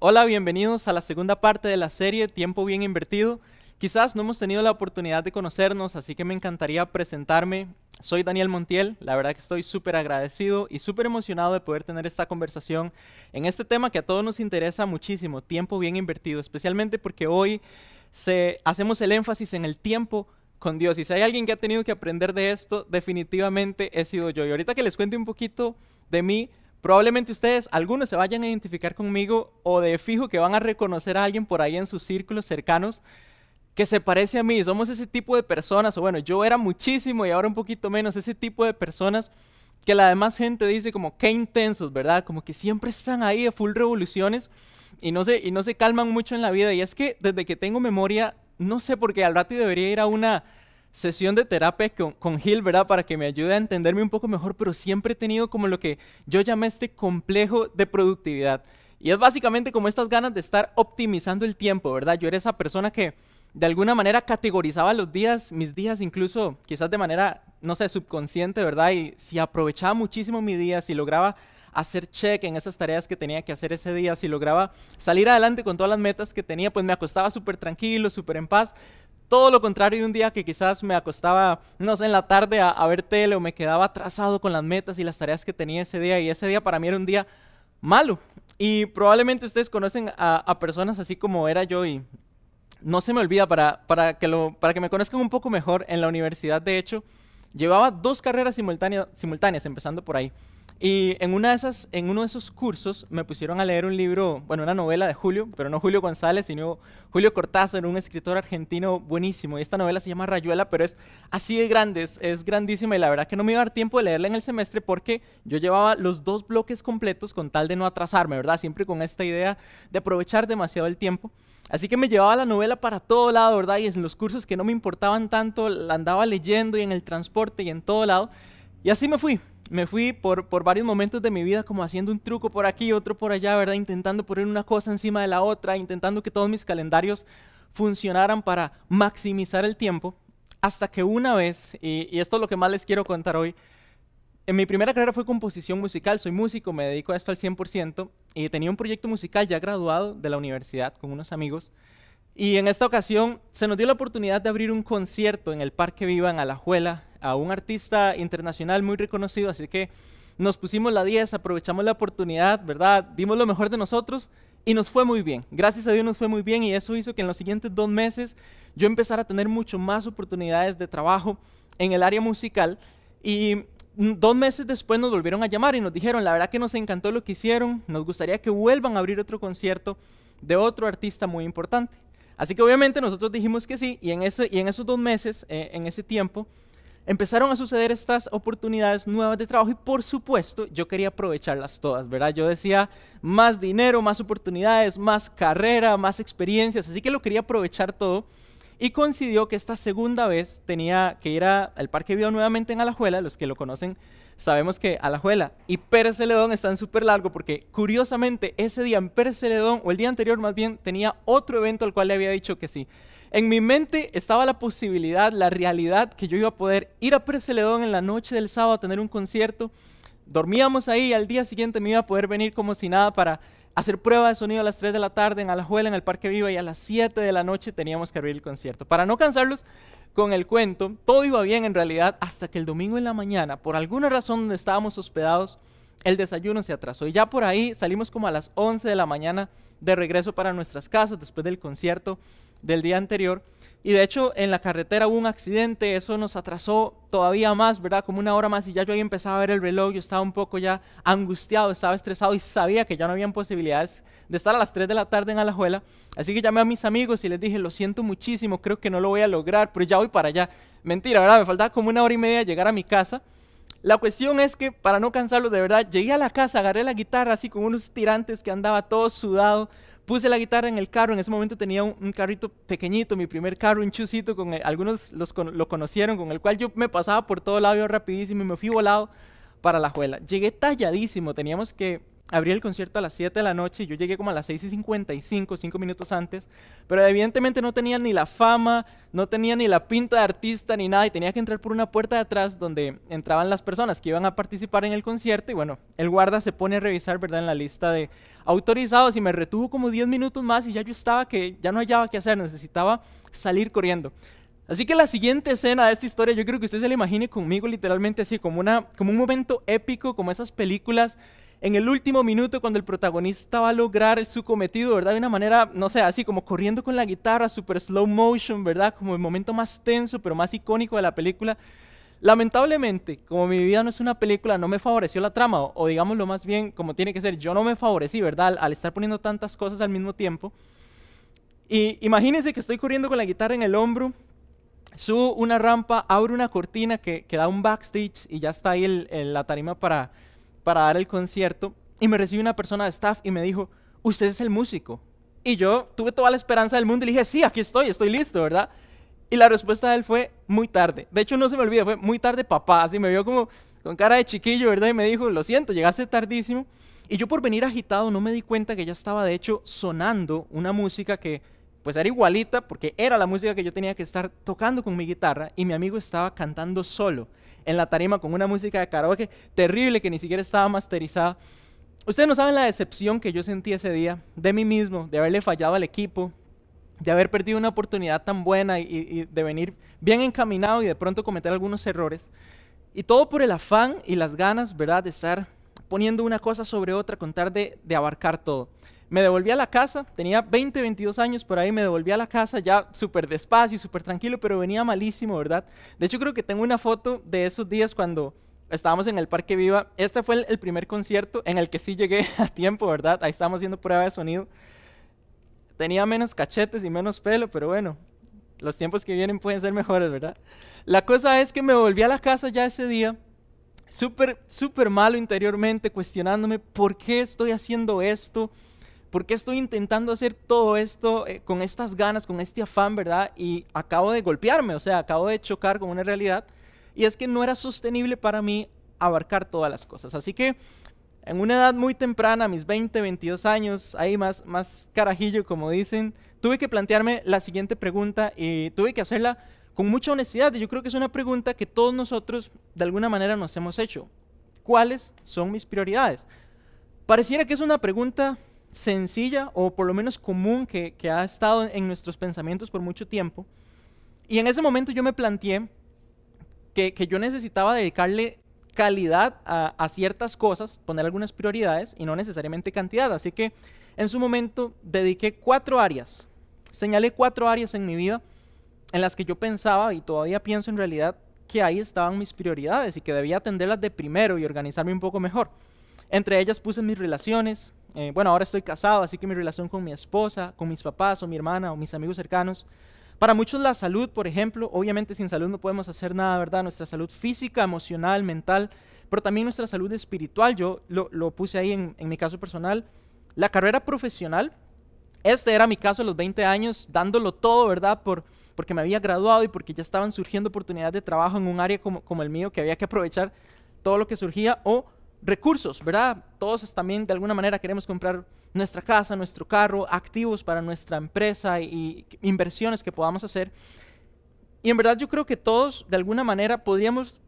Hola, bienvenidos a la segunda parte de la serie Tiempo Bien Invertido. Quizás no hemos tenido la oportunidad de conocernos, así que me encantaría presentarme. Soy Daniel Montiel, la verdad que estoy súper agradecido y súper emocionado de poder tener esta conversación en este tema que a todos nos interesa muchísimo, tiempo bien invertido, especialmente porque hoy se, hacemos el énfasis en el tiempo con Dios. Y si hay alguien que ha tenido que aprender de esto, definitivamente he sido yo. Y ahorita que les cuente un poquito de mí, Probablemente ustedes, algunos se vayan a identificar conmigo o de fijo que van a reconocer a alguien por ahí en sus círculos cercanos que se parece a mí. Somos ese tipo de personas, o bueno, yo era muchísimo y ahora un poquito menos, ese tipo de personas que la demás gente dice como qué intensos, ¿verdad? Como que siempre están ahí a full revoluciones y no se, y no se calman mucho en la vida. Y es que desde que tengo memoria, no sé por qué al rato debería ir a una sesión de terapia con, con, Gil, ¿verdad? Para que me ayude a entenderme un poco mejor, pero siempre he tenido como lo que yo llamé este complejo de productividad. Y es básicamente como estas ganas de estar optimizando el tiempo, ¿verdad? Yo era esa persona que de alguna manera categorizaba los días, mis días incluso quizás de manera, no sé, subconsciente, ¿verdad? Y si aprovechaba muchísimo mi día, si lograba hacer check en esas tareas que tenía que hacer ese día, si lograba salir adelante con todas las metas que tenía, pues me acostaba súper tranquilo, súper en paz. Todo lo contrario de un día que quizás me acostaba, no sé, en la tarde a, ver tele o me quedaba atrasado con las metas y las tareas que tenía ese día. Y ese día para mí era un día malo. Y probablemente ustedes conocen a, personas así como era yo y no se me olvida para, para, que para que me conozcan un poco mejor. En la universidad, de hecho, llevaba dos carreras simultáneas empezando por ahí. Y en, una de esas, en uno de esos cursos me pusieron a leer un libro, bueno, una novela de Julio, pero no Julio González, sino Julio Cortázar, un escritor argentino buenísimo. Y esta novela se llama Rayuela, pero es así de grande, es, grandísima y la verdad que no me iba a dar tiempo de leerla en el semestre porque yo llevaba los dos bloques completos con tal de no atrasarme, ¿verdad? Siempre con esta idea de aprovechar demasiado el tiempo. Así que me llevaba la novela para todo lado, ¿verdad? Y en los cursos que no me importaban tanto, la andaba leyendo y en el transporte y en todo lado. Y así me fui, me fui por, por varios momentos de mi vida como haciendo un truco por aquí, otro por allá, ¿verdad? Intentando poner una cosa encima de la otra, intentando que todos mis calendarios funcionaran para maximizar el tiempo, hasta que una vez, y, y esto es lo que más les quiero contar hoy, en mi primera carrera fue composición musical, soy músico, me dedico a esto al 100%, y tenía un proyecto musical ya graduado de la universidad con unos amigos, y en esta ocasión se nos dio la oportunidad de abrir un concierto en el Parque Viva en Alajuela a un artista internacional muy reconocido, así que nos pusimos la 10, aprovechamos la oportunidad, ¿verdad? Dimos lo mejor de nosotros y nos fue muy bien. Gracias a Dios nos fue muy bien y eso hizo que en los siguientes dos meses yo empezara a tener mucho más oportunidades de trabajo en el área musical y dos meses después nos volvieron a llamar y nos dijeron, la verdad que nos encantó lo que hicieron, nos gustaría que vuelvan a abrir otro concierto de otro artista muy importante. Así que obviamente nosotros dijimos que sí y en, ese, y en esos dos meses, eh, en ese tiempo, empezaron a suceder estas oportunidades nuevas de trabajo y por supuesto yo quería aprovecharlas todas, ¿verdad? Yo decía más dinero, más oportunidades, más carrera, más experiencias, así que lo quería aprovechar todo y coincidió que esta segunda vez tenía que ir al Parque Viva nuevamente en Alajuela, los que lo conocen sabemos que Alajuela y Pérez Celedón están súper largo porque curiosamente ese día en Pérez Celedón, o el día anterior más bien, tenía otro evento al cual le había dicho que sí. En mi mente estaba la posibilidad, la realidad que yo iba a poder ir a Pérez Celedón en la noche del sábado a tener un concierto. Dormíamos ahí y al día siguiente me iba a poder venir como si nada para hacer prueba de sonido a las 3 de la tarde en Alajuela, en el Parque Viva, y a las 7 de la noche teníamos que abrir el concierto. Para no cansarlos, con el cuento, todo iba bien en realidad hasta que el domingo en la mañana, por alguna razón donde estábamos hospedados, el desayuno se atrasó. Y ya por ahí salimos como a las 11 de la mañana de regreso para nuestras casas después del concierto del día anterior y de hecho, en la carretera hubo un accidente, eso nos atrasó todavía más, ¿verdad? Como una hora más y ya yo ahí empezaba a ver el reloj, yo estaba un poco ya angustiado, estaba estresado y sabía que ya no habían posibilidades de estar a las 3 de la tarde en Alajuela. Así que llamé a mis amigos y les dije, lo siento muchísimo, creo que no lo voy a lograr, pero ya voy para allá. Mentira, ¿verdad? Me faltaba como una hora y media llegar a mi casa. La cuestión es que, para no cansarlos de verdad, llegué a la casa, agarré la guitarra así con unos tirantes que andaba todo sudado, puse la guitarra en el carro, en ese momento tenía un, carrito pequeñito, mi primer carro, un chusito, con algunos los, lo conocieron, con el cual yo me pasaba por todo lado rapidísimo y me fui volado para la juela. Llegué talladísimo, teníamos que abrí el concierto a las 7 de la noche y yo llegué como a las 6 y 55, 5 minutos antes, pero evidentemente no tenía ni la fama, no tenía ni la pinta de artista ni nada y tenía que entrar por una puerta de atrás donde entraban las personas que iban a participar en el concierto y bueno, el guarda se pone a revisar, ¿verdad?, en la lista de autorizados y me retuvo como 10 minutos más y ya yo estaba que ya no hallaba qué hacer, necesitaba salir corriendo. Así que la siguiente escena de esta historia, yo creo que usted se la imagine conmigo literalmente así, como, una, como un momento épico, como esas películas en el último minuto cuando el protagonista va a lograr su cometido, ¿verdad? De una manera, no sé, así como corriendo con la guitarra, super slow motion, ¿verdad? Como el momento más tenso, pero más icónico de la película. Lamentablemente, como mi vida no es una película, no me favoreció la trama, o, digámoslo más bien como tiene que ser, yo no me favorecí, ¿verdad? Al, estar poniendo tantas cosas al mismo tiempo. Y imagínense que estoy corriendo con la guitarra en el hombro, subo una rampa, abro una cortina que, que da un backstage y ya está ahí el, la tarima para, para dar el concierto. Y me recibe una persona de staff y me dijo, usted es el músico. Y yo tuve toda la esperanza del mundo y le dije, sí, aquí estoy, estoy listo, ¿verdad? Y la respuesta de él fue muy tarde. De hecho, no se me olvida, fue muy tarde papá. Así me vio como con cara de chiquillo, ¿verdad? Y me dijo, lo siento, llegaste tardísimo. Y yo por venir agitado no me di cuenta que ya estaba de hecho sonando una música que pues era igualita porque era la música que yo tenía que estar tocando con mi guitarra y mi amigo estaba cantando solo en la tarima con una música de karaoke terrible que ni siquiera estaba masterizada. Ustedes no saben la decepción que yo sentí ese día de mí mismo, de haberle fallado al equipo, de haber perdido una oportunidad tan buena y, de venir bien encaminado y de pronto cometer algunos errores. Y todo por el afán y las ganas, ¿verdad?, de estar poniendo una cosa sobre otra, contar de, de abarcar todo. Me devolví a la casa, tenía 20, 22 años por ahí, me devolví a la casa ya súper despacio, súper tranquilo, pero venía malísimo, ¿verdad? De hecho creo que tengo una foto de esos días cuando estábamos en el Parque Viva. Este fue el, primer concierto en el que sí llegué a tiempo, ¿verdad? Ahí estábamos haciendo prueba de sonido. Tenía menos cachetes y menos pelo, pero bueno, los tiempos que vienen pueden ser mejores, ¿verdad? La cosa es que me volví a la casa ya ese día, súper, súper malo interiormente, cuestionándome por qué estoy haciendo esto, ¿Por qué estoy intentando hacer todo esto eh, con estas ganas, con este afán, verdad? Y acabo de golpearme, o sea, acabo de chocar con una realidad. Y es que no era sostenible para mí abarcar todas las cosas. Así que en una edad muy temprana, mis 20, 22 años, ahí más, más carajillo, como dicen, tuve que plantearme la siguiente pregunta y tuve que hacerla con mucha honestidad. Y yo creo que es una pregunta que todos nosotros de alguna manera nos hemos hecho. ¿Cuáles son mis prioridades? Pareciera que es una pregunta sencilla o por lo menos común que, ha estado en nuestros pensamientos por mucho tiempo. Y en ese momento yo me planteé que, yo necesitaba dedicarle calidad a, ciertas cosas, poner algunas prioridades y no necesariamente cantidad. Así que en su momento dediqué cuatro áreas, señalé cuatro áreas en mi vida en las que yo pensaba y todavía pienso en realidad que ahí estaban mis prioridades y que debía atenderlas de primero y organizarme un poco mejor. Entre ellas puse mis relaciones, eh, bueno, ahora estoy casado, así que mi relación con mi esposa, con mis papás o mi hermana o mis amigos cercanos. Para muchos la salud, por ejemplo, obviamente sin salud no podemos hacer nada, ¿verdad? Nuestra salud física, emocional, mental, pero también nuestra salud espiritual, yo lo, puse ahí en, mi caso personal. La carrera profesional, este era mi caso a los 20 años, dándolo todo, ¿verdad? Por, porque me había graduado y porque ya estaban surgiendo oportunidades de trabajo en un área como, como el mío, que había que aprovechar todo lo que surgía, o recursos, ¿verdad? Todos también de alguna manera queremos comprar nuestra casa, nuestro carro, activos para nuestra empresa y, inversiones que podamos hacer. Y en verdad yo creo que todos de alguna manera podríamos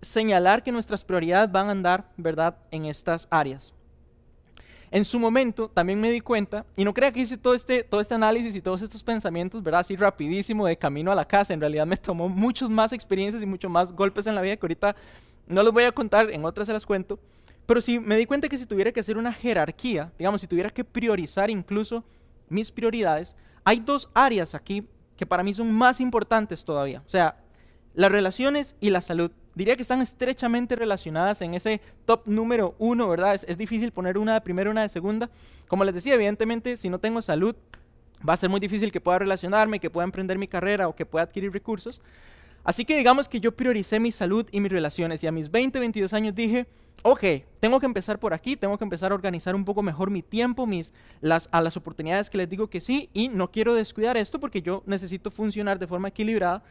señalar que nuestras prioridades van a andar, ¿verdad?, en estas áreas. En su momento también me di cuenta, y no crea que hice todo este, todo este análisis y todos estos pensamientos, ¿verdad? Así rapidísimo de camino a la casa. En realidad me tomó muchos más experiencias y muchos más golpes en la vida que ahorita no los voy a contar, en otras se las cuento, pero sí me di cuenta que si tuviera que hacer una jerarquía, digamos, si tuviera que priorizar incluso mis prioridades, hay dos áreas aquí que para mí son más importantes todavía. O sea, las relaciones y la salud. Diría que están estrechamente relacionadas en ese top número uno, ¿verdad? Es, es difícil poner una de primera, una de segunda. Como les decía, evidentemente, si no tengo salud, va a ser muy difícil que pueda relacionarme, que pueda emprender mi carrera o que pueda adquirir recursos. Así que digamos que yo prioricé mi salud y mis relaciones y a mis 20, 22 años dije, ok, tengo que empezar por aquí, tengo que empezar a organizar un poco mejor mi tiempo, mis, las, a las oportunidades que les digo que sí y no quiero descuidar esto porque yo necesito funcionar de forma equilibrada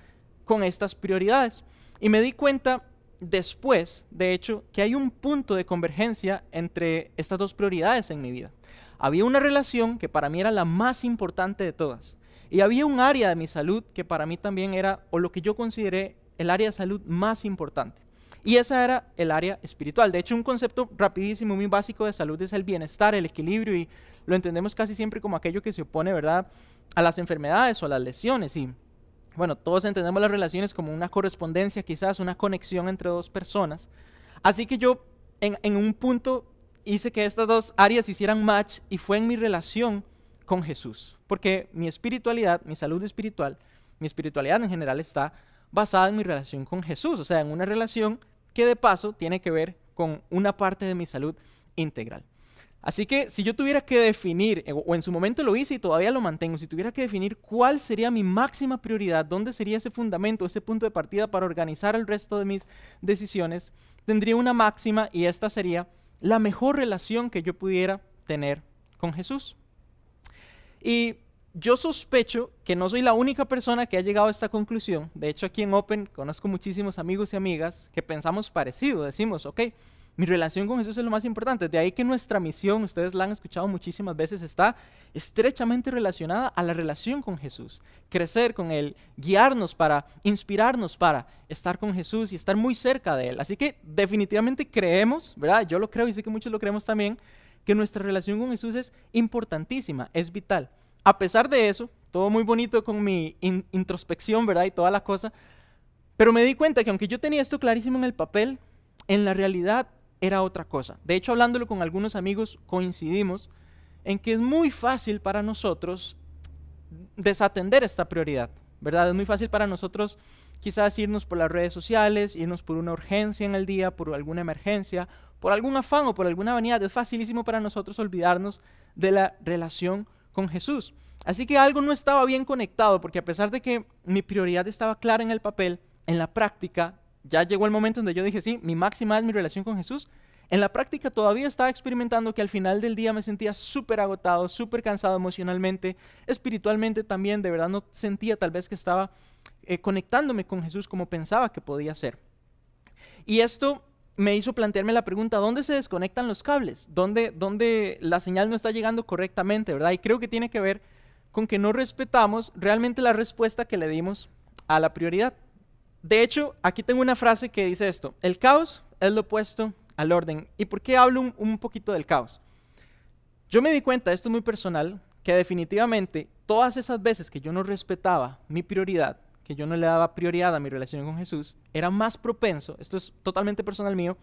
con estas prioridades. Y me di cuenta después, de hecho, que hay un punto de convergencia entre estas dos prioridades en mi vida. Había una relación que para mí era la más importante de todas. Y había un área de mi salud que para mí también era, o lo que yo consideré, el área de salud más importante. Y esa era el área espiritual. De hecho, un concepto rapidísimo, muy básico de salud es el bienestar, el equilibrio, y lo entendemos casi siempre como aquello que se opone, ¿verdad?, a las enfermedades o a las lesiones. Y bueno, todos entendemos las relaciones como una correspondencia, quizás una conexión entre dos personas. Así que yo en, en un punto hice que estas dos áreas hicieran match y fue en mi relación con Jesús. Porque mi espiritualidad, mi salud espiritual, mi espiritualidad en general está basada en mi relación con Jesús. O sea, en una relación que de paso tiene que ver con una parte de mi salud integral. Así que si yo tuviera que definir, eh, o en su momento lo hice y todavía lo mantengo, si tuviera que definir cuál sería mi máxima prioridad, dónde sería ese fundamento, ese punto de partida para organizar el resto de mis decisiones, tendría una máxima y esta sería la mejor relación que yo pudiera tener con Jesús. Y yo sospecho que no soy la única persona que ha llegado a esta conclusión. De hecho, aquí en Open conozco muchísimos amigos y amigas que pensamos parecido. Decimos, ok, mi relación con Jesús es lo más importante. De ahí que nuestra misión, ustedes la han escuchado muchísimas veces, está estrechamente relacionada a la relación con Jesús. Crecer con Él, guiarnos para, inspirarnos para estar con Jesús y estar muy cerca de Él. Así que definitivamente creemos, ¿verdad? Yo lo creo y sé que muchos lo creemos también, que nuestra relación con Jesús es importantísima, es vital. A pesar de eso, todo muy bonito con mi introspección, ¿verdad? Y toda la cosa, pero me di cuenta que aunque yo tenía esto clarísimo en el papel, en la realidad era otra cosa. De hecho, hablándolo con algunos amigos, coincidimos en que es muy fácil para nosotros desatender esta prioridad, ¿verdad? Es muy fácil para nosotros quizás irnos por las redes sociales, irnos por una urgencia en el día, por alguna emergencia, por algún afán o por alguna vanidad. Es facilísimo para nosotros olvidarnos de la relación con Jesús. Así que algo no estaba bien conectado, porque a pesar de que mi prioridad estaba clara en el papel, en la práctica, ya llegó el momento donde yo dije, sí, mi máxima es mi relación con Jesús. En la práctica todavía estaba experimentando que al final del día me sentía súper agotado, súper cansado emocionalmente, espiritualmente también, de verdad no sentía tal vez que estaba eh, conectándome con Jesús como pensaba que podía ser. Y esto me hizo plantearme la pregunta, ¿dónde se desconectan los cables? ¿Dónde, ¿Dónde la señal no está llegando correctamente, verdad? Y creo que tiene que ver con que no respetamos realmente la respuesta que le dimos a la prioridad. De hecho, aquí tengo una frase que dice esto, el caos es lo opuesto al orden. ¿Y por qué hablo un, poquito del caos? Yo me di cuenta, esto es muy personal, que definitivamente todas esas veces que yo no respetaba mi prioridad, que yo no le daba prioridad a mi relación con Jesús, era más propenso, esto es totalmente personal mío,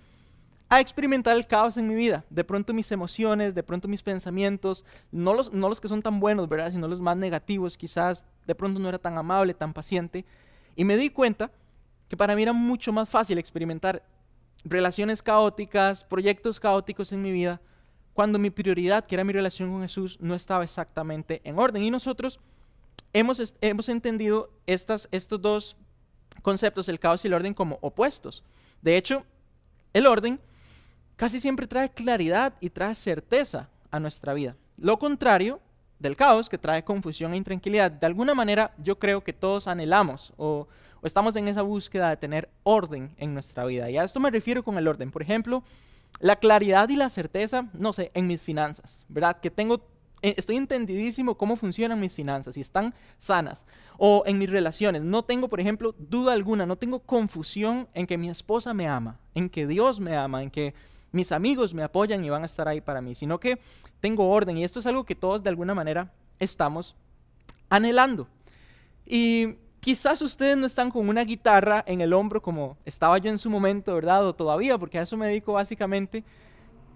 a experimentar el caos en mi vida. De pronto mis emociones, de pronto mis pensamientos, no los, no los que son tan buenos, ¿verdad? Sino los más negativos, quizás de pronto no era tan amable, tan paciente. Y me di cuenta que para mí era mucho más fácil experimentar relaciones caóticas, proyectos caóticos en mi vida, cuando mi prioridad, que era mi relación con Jesús, no estaba exactamente en orden. Y nosotros hemos, hemos entendido estas, estos dos conceptos, el caos y el orden, como opuestos. De hecho, el orden casi siempre trae claridad y trae certeza a nuestra vida. Lo contrario del caos, que trae confusión e intranquilidad. De alguna manera, yo creo que todos anhelamos o, estamos en esa búsqueda de tener orden en nuestra vida. Y a esto me refiero con el orden. Por ejemplo, la claridad y la certeza, no sé, en mis finanzas, ¿verdad? Que tengo eh, estoy entendidísimo cómo funcionan mis finanzas y están sanas. O en mis relaciones, no tengo, por ejemplo, duda alguna, no tengo confusión en que mi esposa me ama, en que Dios me ama, en que mis amigos me apoyan y van a estar ahí para mí, sino que tengo orden y esto es algo que todos de alguna manera estamos anhelando. Y quizás ustedes no están con una guitarra en el hombro como estaba yo en su momento, ¿verdad? O todavía, porque a eso me dedico básicamente.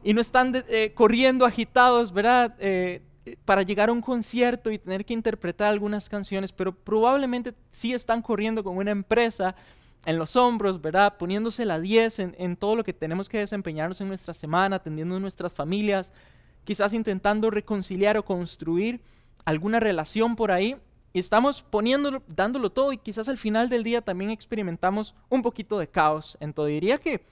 Y no están eh, corriendo agitados, ¿verdad? Eh, para llegar a un concierto y tener que interpretar algunas canciones, pero probablemente sí están corriendo con una empresa en los hombros, ¿verdad? Poniéndose la 10 en, en todo lo que tenemos que desempeñarnos en nuestra semana, atendiendo nuestras familias, quizás intentando reconciliar o construir alguna relación por ahí. Y estamos poniéndolo, dándolo todo y quizás al final del día también experimentamos un poquito de caos en todo. Diría que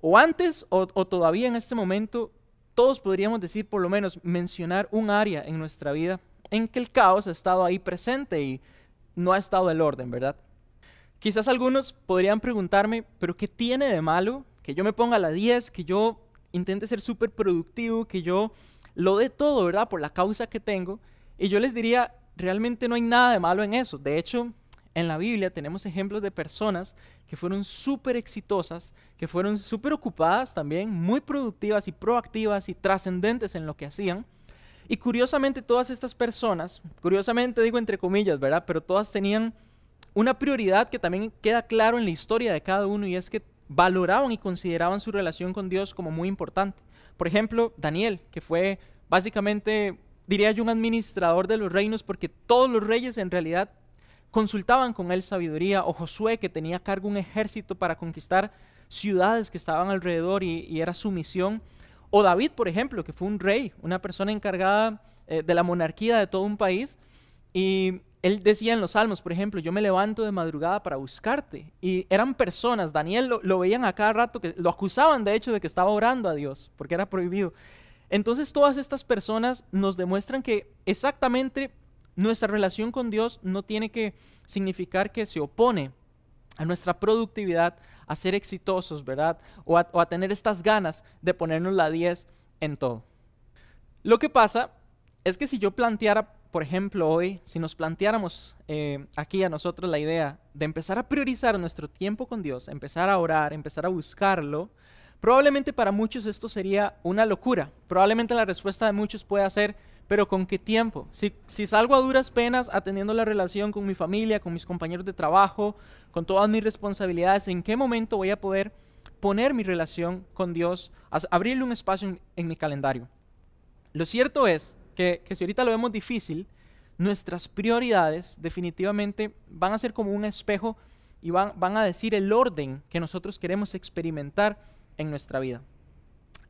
o antes o, o todavía en este momento todos podríamos decir, por lo menos, mencionar un área en nuestra vida en que el caos ha estado ahí presente y no ha estado el orden, ¿verdad? Quizás algunos podrían preguntarme, pero ¿qué tiene de malo que yo me ponga a la 10, que yo intente ser súper productivo, que yo lo dé todo, ¿verdad? Por la causa que tengo. Y yo les diría, realmente no hay nada de malo en eso. De hecho, en la Biblia tenemos ejemplos de personas que fueron súper exitosas, que fueron súper ocupadas también, muy productivas y proactivas y trascendentes en lo que hacían. Y curiosamente todas estas personas, curiosamente digo entre comillas, ¿verdad? Pero todas tenían una prioridad que también queda claro en la historia de cada uno y es que valoraban y consideraban su relación con Dios como muy importante. Por ejemplo, Daniel, que fue básicamente, diría yo, un administrador de los reinos porque todos los reyes en realidad consultaban con él sabiduría, o Josué, que tenía cargo un ejército para conquistar ciudades que estaban alrededor y, era su misión, o David, por ejemplo, que fue un rey, una persona encargada eh, de la monarquía de todo un país, y él decía en los salmos, por ejemplo, yo me levanto de madrugada para buscarte. Y eran personas, Daniel lo, lo, veían a cada rato, que lo acusaban de hecho de que estaba orando a Dios, porque era prohibido. Entonces todas estas personas nos demuestran que exactamente nuestra relación con Dios no tiene que significar que se opone a nuestra productividad, a ser exitosos, ¿verdad? O a, tener estas ganas de ponernos la 10 en todo. Lo que pasa es que si yo planteara, por ejemplo, hoy, si nos planteáramos eh, aquí a nosotros la idea de empezar a priorizar nuestro tiempo con Dios, empezar a orar, empezar a buscarlo, probablemente para muchos esto sería una locura. Probablemente la respuesta de muchos pueda ser, pero ¿con qué tiempo? Si, salgo a duras penas atendiendo la relación con mi familia, con mis compañeros de trabajo, con todas mis responsabilidades, ¿en qué momento voy a poder poner mi relación con Dios, abrirle un espacio en, mi calendario? Lo cierto es que, que si ahorita lo vemos difícil, nuestras prioridades definitivamente van a ser como un espejo y van, van a decir el orden que nosotros queremos experimentar en nuestra vida.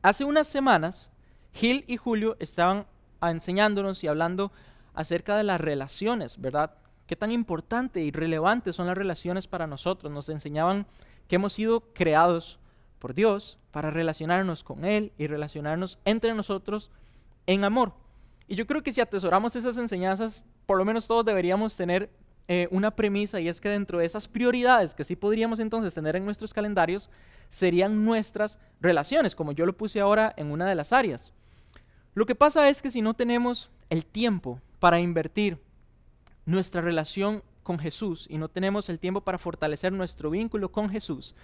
Hace unas semanas, Gil y Julio estaban enseñándonos y hablando acerca de las relaciones, ¿verdad? Qué tan importante y relevante son las relaciones para nosotros. Nos enseñaban que hemos sido creados por Dios para relacionarnos con Él y relacionarnos entre nosotros en amor. Y yo creo que si atesoramos esas enseñanzas, por lo menos todos deberíamos tener eh, una premisa y es que dentro de esas prioridades que sí podríamos entonces tener en nuestros calendarios, serían nuestras relaciones, como yo lo puse ahora en una de las áreas. Lo que pasa es que si no tenemos el tiempo para invertir nuestra relación con Jesús y no tenemos el tiempo para fortalecer nuestro vínculo con Jesús,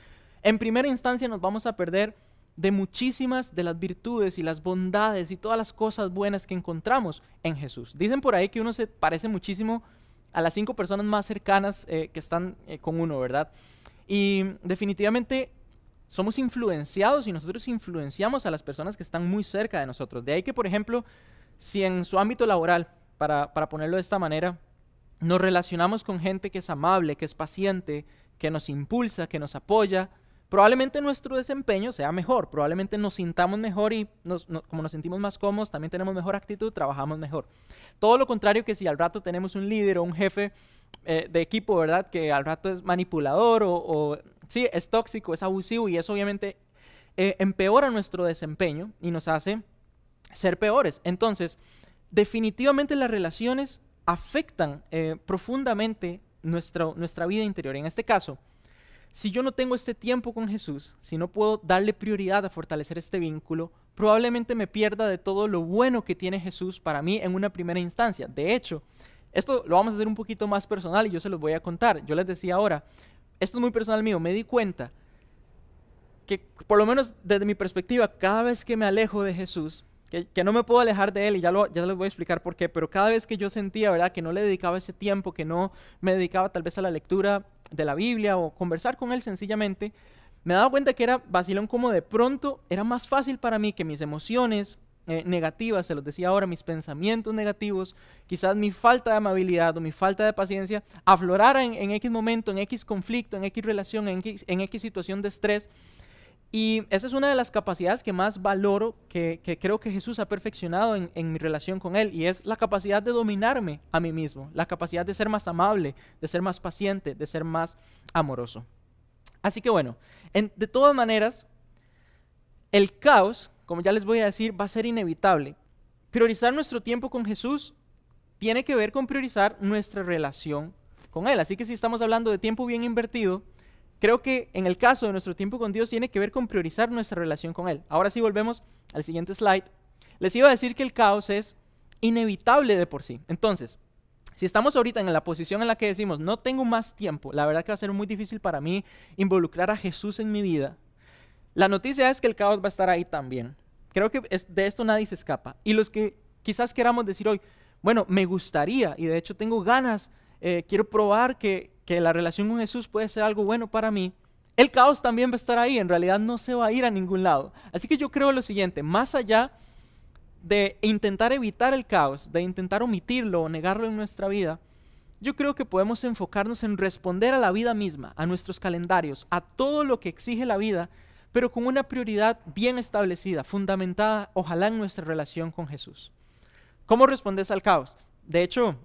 en primera instancia nos vamos a perder de muchísimas de las virtudes y las bondades y todas las cosas buenas que encontramos en Jesús. Dicen por ahí que uno se parece muchísimo a las cinco personas más cercanas eh, que están eh, con uno, ¿verdad? Y definitivamente somos influenciados y nosotros influenciamos a las personas que están muy cerca de nosotros. De ahí que, por ejemplo, si en su ámbito laboral, para, ponerlo de esta manera, nos relacionamos con gente que es amable, que es paciente, que nos impulsa, que nos apoya, probablemente nuestro desempeño sea mejor, probablemente nos sintamos mejor y como nos sentimos más cómodos, también tenemos mejor actitud, trabajamos mejor. Todo lo contrario que si al rato tenemos un líder o un jefe eh, de equipo, ¿verdad? Que al rato es manipulador o sí, es tóxico, es abusivo y eso obviamente eh, empeora nuestro desempeño y nos hace ser peores. Entonces, definitivamente las relaciones afectan eh, profundamente nuestra vida interior. En este caso, si yo no tengo este tiempo con Jesús, si no puedo darle prioridad a fortalecer este vínculo, probablemente me pierda de todo lo bueno que tiene Jesús para mí en una primera instancia. De hecho, esto lo vamos a hacer un poquito más personal y yo se los voy a contar. Yo les decía ahora, esto es muy personal mío, me di cuenta que por lo menos desde mi perspectiva, cada vez que me alejo de Jesús, que, no me puedo alejar de Él, y ya, lo, ya les voy a explicar por qué, pero cada vez que yo sentía, ¿verdad?, que no le dedicaba ese tiempo, que no me dedicaba tal vez a la lectura de la Biblia o conversar con Él sencillamente, me daba cuenta que era vacilón como de pronto era más fácil para mí que mis emociones, eh, negativas, se los decía ahora, mis pensamientos negativos, quizás mi falta de amabilidad o mi falta de paciencia, aflorara en, X momento, en X conflicto, en X relación, en X, situación de estrés. Y esa es una de las capacidades que más valoro, que, creo que Jesús ha perfeccionado en, mi relación con Él, y es la capacidad de dominarme a mí mismo, la capacidad de ser más amable, de ser más paciente, de ser más amoroso. Así que bueno, de todas maneras, el caos como ya les voy a decir, va a ser inevitable. Priorizar nuestro tiempo con Jesús tiene que ver con priorizar nuestra relación con Él. Así que si estamos hablando de tiempo bien invertido, creo que en el caso de nuestro tiempo con Dios tiene que ver con priorizar nuestra relación con Él. Ahora sí volvemos al siguiente slide. Les iba a decir que el caos es inevitable de por sí. Entonces, si estamos ahorita en la posición en la que decimos, no tengo más tiempo, la verdad que va a ser muy difícil para mí involucrar a Jesús en mi vida, la noticia es que el caos va a estar ahí también. Creo que de esto nadie se escapa. Y los que quizás queramos decir hoy, bueno, me gustaría, y de hecho tengo ganas, eh, quiero probar que, que la relación con Jesús puede ser algo bueno para mí, el caos también va a estar ahí, en realidad no se va a ir a ningún lado. Así que yo creo lo siguiente, más allá de intentar evitar el caos, de intentar omitirlo o negarlo en nuestra vida, yo creo que podemos enfocarnos en responder a la vida misma, a nuestros calendarios, a todo lo que exige la vida, pero con una prioridad bien establecida, fundamentada, ojalá en nuestra relación con Jesús. ¿Cómo respondes al caos? De hecho,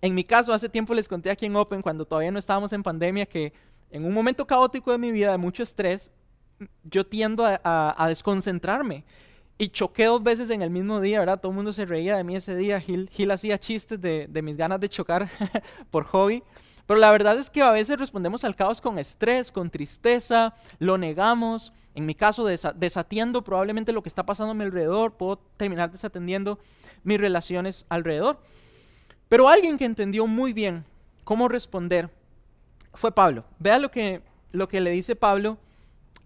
en mi caso, hace tiempo les conté aquí en Open, cuando todavía no estábamos en pandemia, que en un momento caótico de mi vida, de mucho estrés, yo tiendo a desconcentrarme y choqué dos veces en el mismo día, ¿verdad? Todo el mundo se reía de mí ese día. Gil, hacía chistes de, mis ganas de chocar por hobby. Pero la verdad es que a veces respondemos al caos con estrés, con tristeza, lo negamos. En mi caso, desatiendo probablemente lo que está pasando a mi alrededor, puedo terminar desatendiendo mis relaciones alrededor. Pero alguien que entendió muy bien cómo responder fue Pablo. Vea lo que, lo que le dice Pablo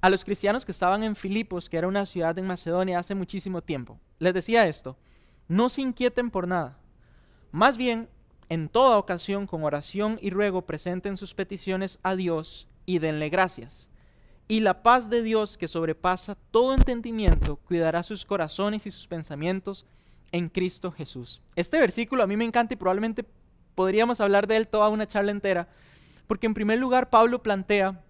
a los cristianos que estaban en Filipos, que era una ciudad en Macedonia hace muchísimo tiempo. Les decía esto, no se inquieten por nada. Más bien, en toda ocasión, con oración y ruego, presenten sus peticiones a Dios y denle gracias. Y la paz de Dios, que sobrepasa todo entendimiento, cuidará sus corazones y sus pensamientos en Cristo Jesús. Este versículo a mí me encanta y probablemente podríamos hablar de él toda una charla entera, porque en primer lugar Pablo plantea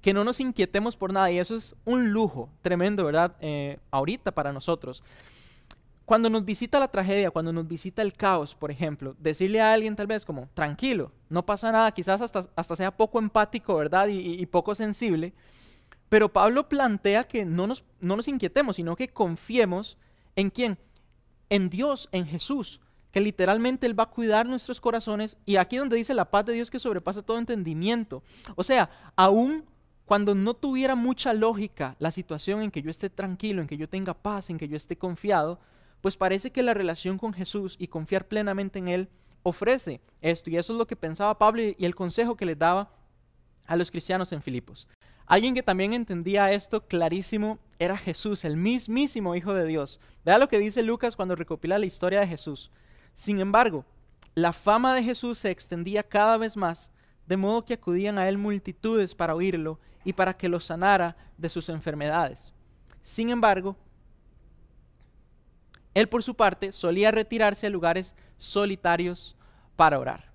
que no nos inquietemos por nada y eso es un lujo tremendo, ¿verdad? Eh, ahorita para nosotros. Cuando nos visita la tragedia, cuando nos visita el caos, por ejemplo, decirle a alguien tal vez como, tranquilo, no pasa nada, quizás hasta, hasta sea poco empático, ¿verdad? Y, poco sensible, pero Pablo plantea que no nos, no nos inquietemos, sino que confiemos en quién? En Dios, en Jesús, que literalmente Él va a cuidar nuestros corazones y aquí donde dice la paz de Dios que sobrepasa todo entendimiento. O sea, aún cuando no tuviera mucha lógica la situación en que yo esté tranquilo, en que yo tenga paz, en que yo esté confiado, pues parece que la relación con Jesús y confiar plenamente en Él ofrece esto. Y eso es lo que pensaba Pablo y el consejo que les daba a los cristianos en Filipos. Alguien que también entendía esto clarísimo era Jesús, el mismísimo Hijo de Dios. Vea lo que dice Lucas cuando recopila la historia de Jesús. Sin embargo, la fama de Jesús se extendía cada vez más, de modo que acudían a él multitudes para oírlo y para que lo sanara de sus enfermedades. Sin embargo, él por su parte solía retirarse a lugares solitarios para orar.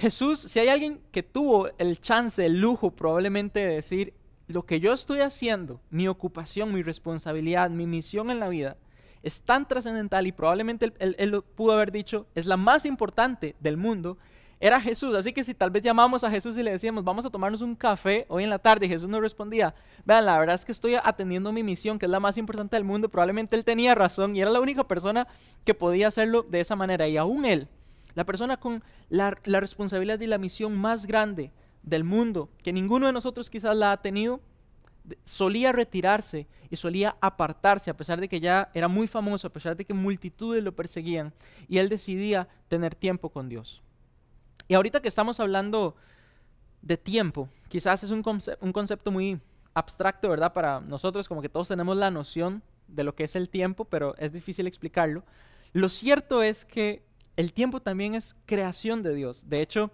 Jesús, si hay alguien que tuvo el chance, el lujo probablemente de decir, lo que yo estoy haciendo, mi ocupación, mi responsabilidad, mi misión en la vida, es tan trascendental y probablemente él, él, pudo haber dicho, es la más importante del mundo, era Jesús. Así que si tal vez llamamos a Jesús y le decíamos, vamos a tomarnos un café hoy en la tarde, y Jesús nos respondía, vean, la verdad es que estoy atendiendo mi misión, que es la más importante del mundo, probablemente él tenía razón y era la única persona que podía hacerlo de esa manera. Y aún él, la persona con la, responsabilidad y la misión más grande del mundo, que ninguno de nosotros quizás la ha tenido, solía retirarse y solía apartarse a pesar de que ya era muy famoso, a pesar de que multitudes lo perseguían, y él decidía tener tiempo con Dios. Y ahorita que estamos hablando de tiempo, quizás es un, un concepto muy abstracto, ¿verdad? Para nosotros, como que todos tenemos la noción de lo que es el tiempo, pero es difícil explicarlo. Lo cierto es que el tiempo también es creación de Dios. De hecho,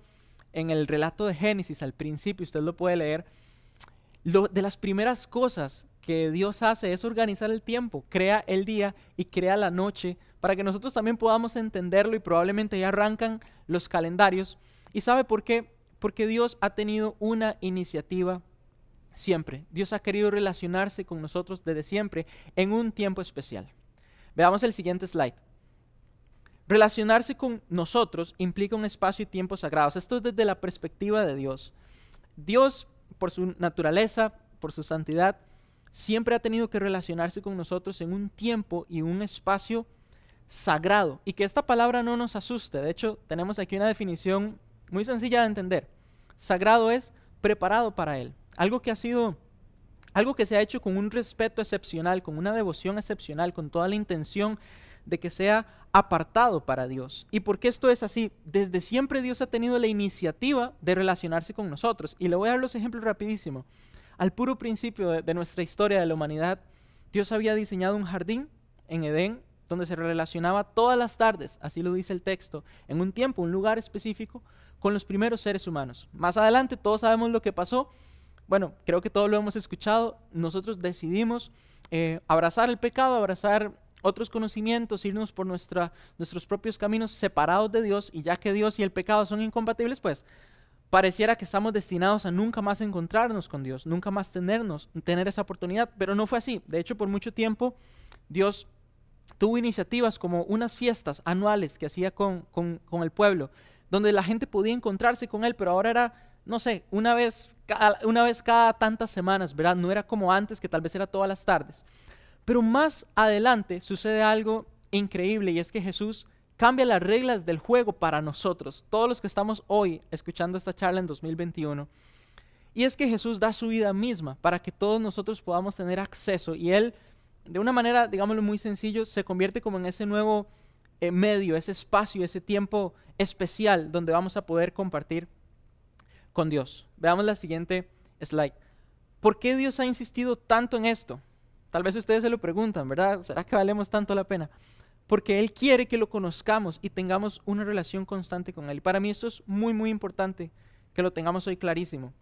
en el relato de Génesis, al principio, usted lo puede leer, lo, de las primeras cosas que Dios hace es organizar el tiempo, crea el día y crea la noche para que nosotros también podamos entenderlo y probablemente ya arrancan los calendarios. ¿Y sabe por qué? Porque Dios ha tenido una iniciativa siempre. Dios ha querido relacionarse con nosotros desde siempre en un tiempo especial. Veamos el siguiente slide. Relacionarse con nosotros implica un espacio y tiempo sagrados. Esto es desde la perspectiva de Dios. Dios, por su naturaleza, por su santidad, siempre ha tenido que relacionarse con nosotros en un tiempo y un espacio sagrado. Y que esta palabra no nos asuste. De hecho, tenemos aquí una definición muy sencilla de entender. Sagrado es preparado para Él. Algo que ha sido, algo que se ha hecho con un respeto excepcional, con una devoción excepcional, con toda la intención de que sea apartado para Dios. ¿Y por qué esto es así? Desde siempre Dios ha tenido la iniciativa de relacionarse con nosotros. Y le voy a dar los ejemplos rapidísimo. Al puro principio de, nuestra historia de la humanidad, Dios había diseñado un jardín en Edén donde se relacionaba todas las tardes, así lo dice el texto, en un tiempo, un lugar específico, con los primeros seres humanos. Más adelante todos sabemos lo que pasó. Bueno, creo que todos lo hemos escuchado. Nosotros decidimos eh, abrazar el pecado, abrazar otros conocimientos, irnos por nuestra, nuestros propios caminos separados de Dios y ya que Dios y el pecado son incompatibles, pues pareciera que estamos destinados a nunca más encontrarnos con Dios, nunca más tenernos, tener esa oportunidad, pero no fue así. De hecho, por mucho tiempo Dios tuvo iniciativas como unas fiestas anuales que hacía con, el pueblo, donde la gente podía encontrarse con él, pero ahora era, no sé, una vez, cada, una vez cada tantas semanas, ¿verdad? No era como antes, que tal vez era todas las tardes. Pero más adelante sucede algo increíble y es que Jesús cambia las reglas del juego para nosotros, todos los que estamos hoy escuchando esta charla en 2021. Y es que Jesús da su vida misma para que todos nosotros podamos tener acceso y Él de una manera, digámoslo muy sencillo, se convierte como en ese nuevo eh, medio, ese espacio, ese tiempo especial donde vamos a poder compartir con Dios. Veamos la siguiente slide. ¿Por qué Dios ha insistido tanto en esto? Tal vez ustedes se lo preguntan, ¿verdad? ¿Será que valemos tanto la pena? Porque Él quiere que lo conozcamos y tengamos una relación constante con Él. Y para mí esto es muy, muy importante que lo tengamos hoy clarísimo.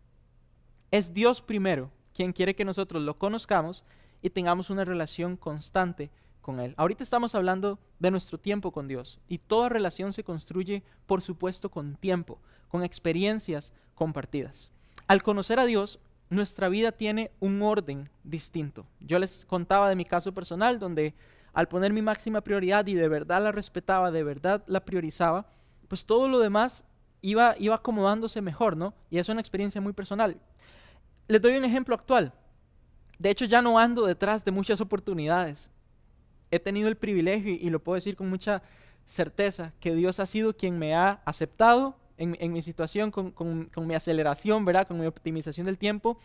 Es Dios primero quien quiere que nosotros lo conozcamos y tengamos una relación constante con Él. Ahorita estamos hablando de nuestro tiempo con Dios y toda relación se construye, por supuesto, con tiempo, con experiencias compartidas. Al conocer a Dios, nuestra vida tiene un orden distinto. Yo les contaba de mi caso personal, donde al poner mi máxima prioridad y de verdad la respetaba, de verdad la priorizaba, pues todo lo demás iba, iba acomodándose mejor, ¿no? Y es una experiencia muy personal. Les doy un ejemplo actual. De hecho, ya no ando detrás de muchas oportunidades. He tenido el privilegio, y lo puedo decir con mucha certeza, que Dios ha sido quien me ha aceptado en, mi situación, con, mi aceleración, ¿verdad? Con mi optimización del tiempo,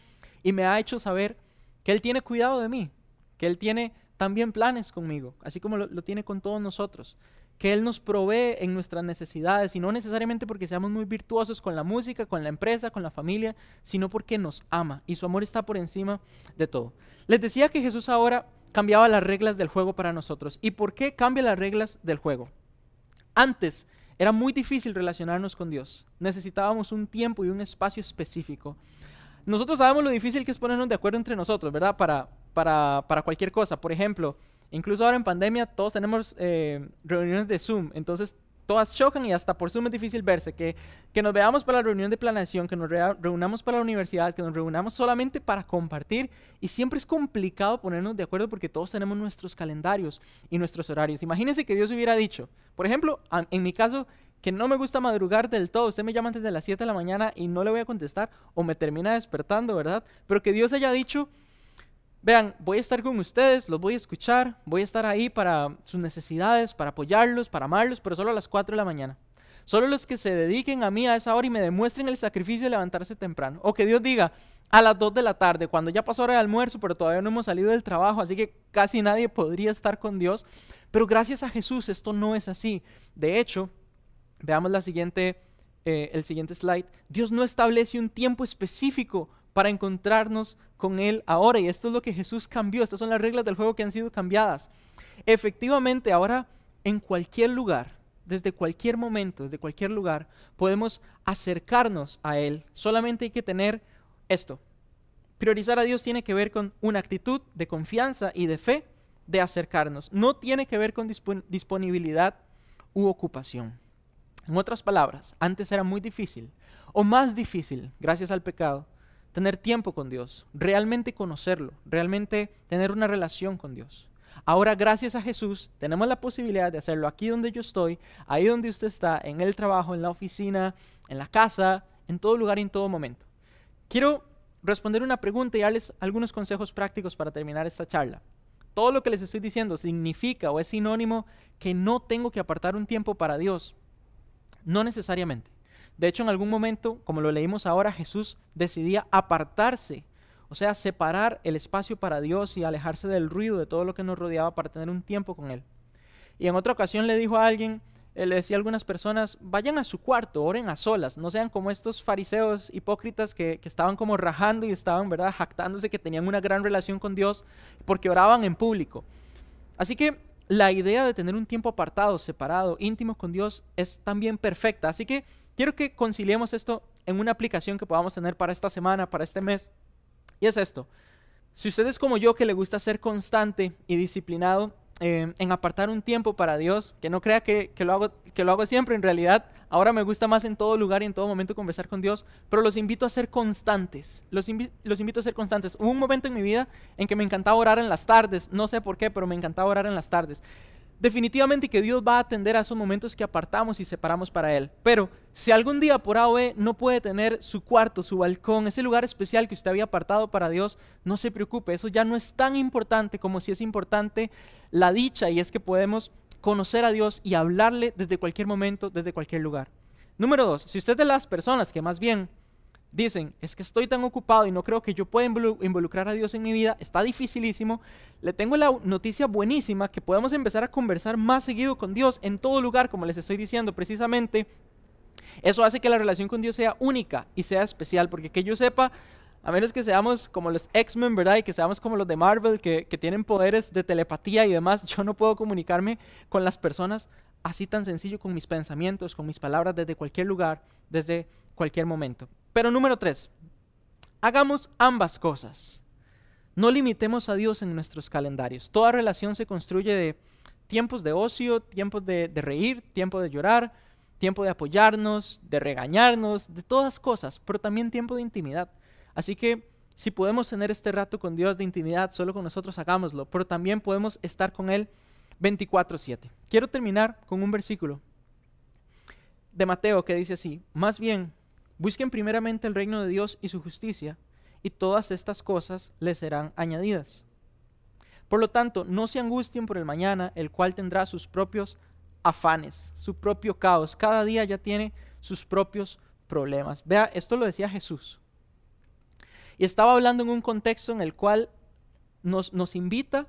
y me ha hecho saber que Él tiene cuidado de mí, que Él tiene también planes conmigo, así como lo tiene con todos nosotros que Él nos provee en nuestras necesidades, y no necesariamente porque seamos muy virtuosos con la música, con la empresa, con la familia, sino porque nos ama y su amor está por encima de todo. Les decía que Jesús ahora cambiaba las reglas del juego para nosotros. ¿Y por qué cambia las reglas del juego? Antes era muy difícil relacionarnos con Dios. Necesitábamos un tiempo y un espacio específico. Nosotros sabemos lo difícil que es ponernos de acuerdo entre nosotros, ¿verdad? Para, para, para cualquier cosa. Por ejemplo, Incluso ahora en pandemia todos tenemos eh, reuniones de Zoom, entonces todas chocan y hasta por Zoom es difícil verse. Que, que nos veamos para la reunión de planeación, que nos reunamos para la universidad, que nos reunamos solamente para compartir. Y siempre es complicado ponernos de acuerdo porque todos tenemos nuestros calendarios y nuestros horarios. Imagínense que Dios hubiera dicho, por ejemplo, en mi caso, que no me gusta madrugar del todo. Usted me llama antes de las 7 de la mañana y no le voy a contestar o me termina despertando, ¿verdad? Pero que Dios haya dicho Vean, voy a estar con ustedes, los voy a escuchar, voy a estar ahí para sus necesidades, para apoyarlos, para amarlos, pero solo a las 4 de la mañana. Solo los que se dediquen a mí a esa hora y me demuestren el sacrificio de levantarse temprano. O que Dios diga, a las 2 de la tarde, cuando ya pasó hora de almuerzo, pero todavía no hemos salido del trabajo, así que casi nadie podría estar con Dios. Pero gracias a Jesús esto no es así. De hecho, veamos la siguiente, eh, el siguiente slide. Dios no establece un tiempo específico para encontrarnos con Él ahora. Y esto es lo que Jesús cambió. Estas son las reglas del juego que han sido cambiadas. Efectivamente, ahora en cualquier lugar, desde cualquier momento, desde cualquier lugar, podemos acercarnos a Él. Solamente hay que tener esto. Priorizar a Dios tiene que ver con una actitud de confianza y de fe de acercarnos. No tiene que ver con disponibilidad u ocupación. En otras palabras, antes era muy difícil, o más difícil, gracias al pecado, tener tiempo con Dios, realmente conocerlo, realmente tener una relación con Dios. Ahora, gracias a Jesús, tenemos la posibilidad de hacerlo aquí donde yo estoy, ahí donde usted está, en el trabajo, en la oficina, en la casa, en todo lugar y en todo momento. Quiero responder una pregunta y darles algunos consejos prácticos para terminar esta charla. Todo lo que les estoy diciendo significa o es sinónimo que no tengo que apartar un tiempo para Dios. No necesariamente. De hecho, en algún momento, como lo leímos ahora, Jesús decidía apartarse, o sea, separar el espacio para Dios y alejarse del ruido de todo lo que nos rodeaba para tener un tiempo con Él. Y en otra ocasión le dijo a alguien, le decía a algunas personas, vayan a su cuarto, oren a solas, no sean como estos fariseos hipócritas que, que, estaban como rajando y estaban, ¿verdad?, jactándose que tenían una gran relación con Dios porque oraban en público. Así que la idea de tener un tiempo apartado, separado, íntimo con Dios es también perfecta. Así que quiero que conciliemos esto en una aplicación que podamos tener para esta semana, para este mes. Y es esto. Si usted es como yo que le gusta ser constante y disciplinado, eh, en apartar un tiempo para Dios, que no crea que, lo hago, que lo hago siempre, en realidad ahora me gusta más en todo lugar y en todo momento conversar con Dios, pero los invito a ser constantes, los, los invito a ser constantes. Hubo un momento en mi vida en que me encantaba orar en las tardes, no sé por qué, pero me encantaba orar en las tardes definitivamente que Dios va a atender a esos momentos que apartamos y separamos para Él. Pero si algún día por A no puede tener su cuarto, su balcón, ese lugar especial que usted había apartado para Dios, no se preocupe, eso ya no es tan importante como si es importante la dicha y es que podemos conocer a Dios y hablarle desde cualquier momento, desde cualquier lugar. Número dos, si usted es de las personas que más bien dicen, es que estoy tan ocupado y no creo que yo pueda involucrar a Dios en mi vida, está dificilísimo, le tengo la noticia buenísima que podemos empezar a conversar más seguido con Dios en todo lugar, como les estoy diciendo precisamente. Eso hace que la relación con Dios sea única y sea especial, porque que yo sepa, a menos que seamos como los X-Men, ¿verdad? Y que seamos como los de Marvel, que, tienen poderes de telepatía y demás, yo no puedo comunicarme con las personas así tan sencillo con mis pensamientos, con mis palabras desde cualquier lugar, desde cualquier momento. Pero número tres, hagamos ambas cosas. No limitemos a Dios en nuestros calendarios. Toda relación se construye de tiempos de ocio, tiempos de, reír, tiempo de llorar, tiempo de apoyarnos, de regañarnos, de todas cosas, pero también tiempo de intimidad. Así que si podemos tener este rato con Dios de intimidad, solo con nosotros hagámoslo, pero también podemos estar con Él 24/7. Quiero terminar con un versículo de Mateo que dice así, más bien Busquen primeramente el reino de Dios y su justicia, y todas estas cosas les serán añadidas. Por lo tanto, no se angustien por el mañana, el cual tendrá sus propios afanes, su propio caos. Cada día ya tiene sus propios problemas. Vea, esto lo decía Jesús. Y estaba hablando en un contexto en el cual nos, nos invita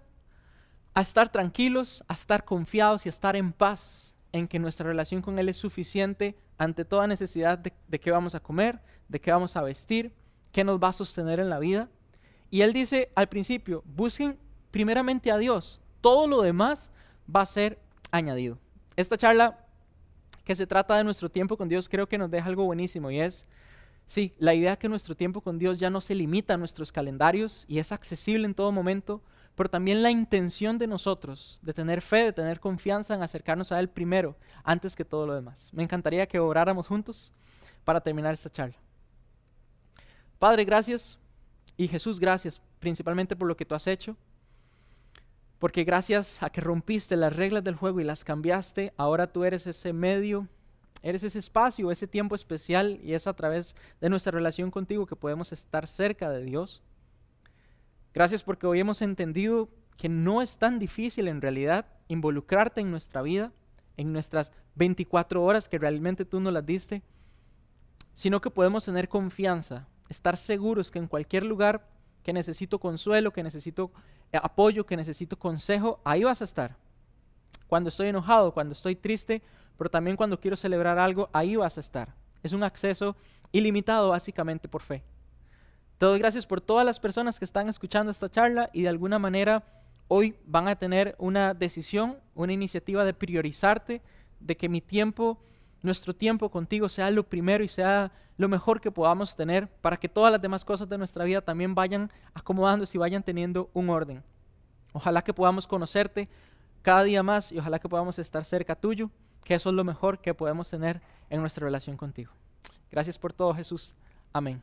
a estar tranquilos, a estar confiados y a estar en paz en que nuestra relación con Él es suficiente ante toda necesidad de, qué vamos a comer, de qué vamos a vestir, qué nos va a sostener en la vida. Y Él dice al principio, busquen primeramente a Dios, todo lo demás va a ser añadido. Esta charla que se trata de nuestro tiempo con Dios creo que nos deja algo buenísimo y es, sí, la idea que nuestro tiempo con Dios ya no se limita a nuestros calendarios y es accesible en todo momento, pero también la intención de nosotros de tener fe, de tener confianza en acercarnos a Él primero, antes que todo lo demás. Me encantaría que oráramos juntos para terminar esta charla. Padre, gracias. Y Jesús, gracias, principalmente por lo que tú has hecho. Porque gracias a que rompiste las reglas del juego y las cambiaste, ahora tú eres ese medio, eres ese espacio, ese tiempo especial y es a través de nuestra relación contigo que podemos estar cerca de Dios. Gracias porque hoy hemos entendido que no es tan difícil en realidad involucrarte en nuestra vida, en nuestras 24 horas que realmente tú nos las diste, sino que podemos tener confianza, estar seguros que en cualquier lugar que necesito consuelo, que necesito eh, apoyo, que necesito consejo, ahí vas a estar. Cuando estoy enojado, cuando estoy triste, pero también cuando quiero celebrar algo, ahí vas a estar. Es un acceso ilimitado básicamente por fe. Te gracias por todas las personas que están escuchando esta charla y de alguna manera hoy van a tener una decisión, una iniciativa de priorizarte, de que mi tiempo, nuestro tiempo contigo sea lo primero y sea lo mejor que podamos tener para que todas las demás cosas de nuestra vida también vayan acomodándose y vayan teniendo un orden. Ojalá que podamos conocerte cada día más y ojalá que podamos estar cerca tuyo, que eso es lo mejor que podemos tener en nuestra relación contigo. Gracias por todo, Jesús. Amén.